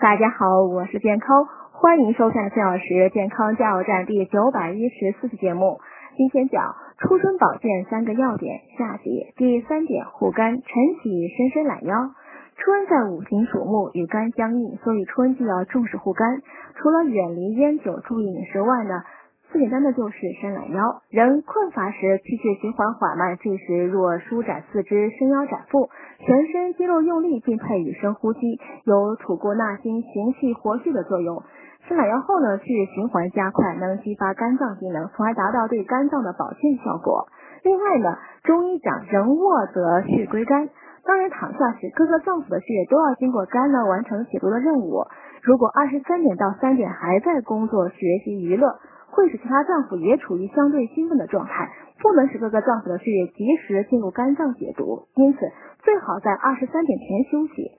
大家好，我是健康，欢迎收看四小时健康加油站第九百一十四期节目。今天讲初春保健三个要点，下集第三点护肝，晨起伸伸懒腰。春在五行属木，与肝相应，所以春季要重视护肝。除了远离烟酒、注意饮食外呢，最简单的就是伸懒腰。人困乏时，气血循环缓慢，这时若舒展四肢，伸腰展腹，全身肌肉用力，并配以深呼吸，有吐故纳新、行气活血的作用。伸懒腰后呢，血液循环加快，能激发肝脏机能，从而达到对肝脏的保健效果。另外呢，中医讲人卧则血归肝。当人躺下时，各个脏腑的血液都要经过肝呢完成解毒的任务。如果二十三点到三点还在工作、学习、娱乐，会使其他脏腑也处于相对兴奋的状态，不能使各个脏腑的血液及时进入肝脏解毒。因此，最好在二十三点前休息。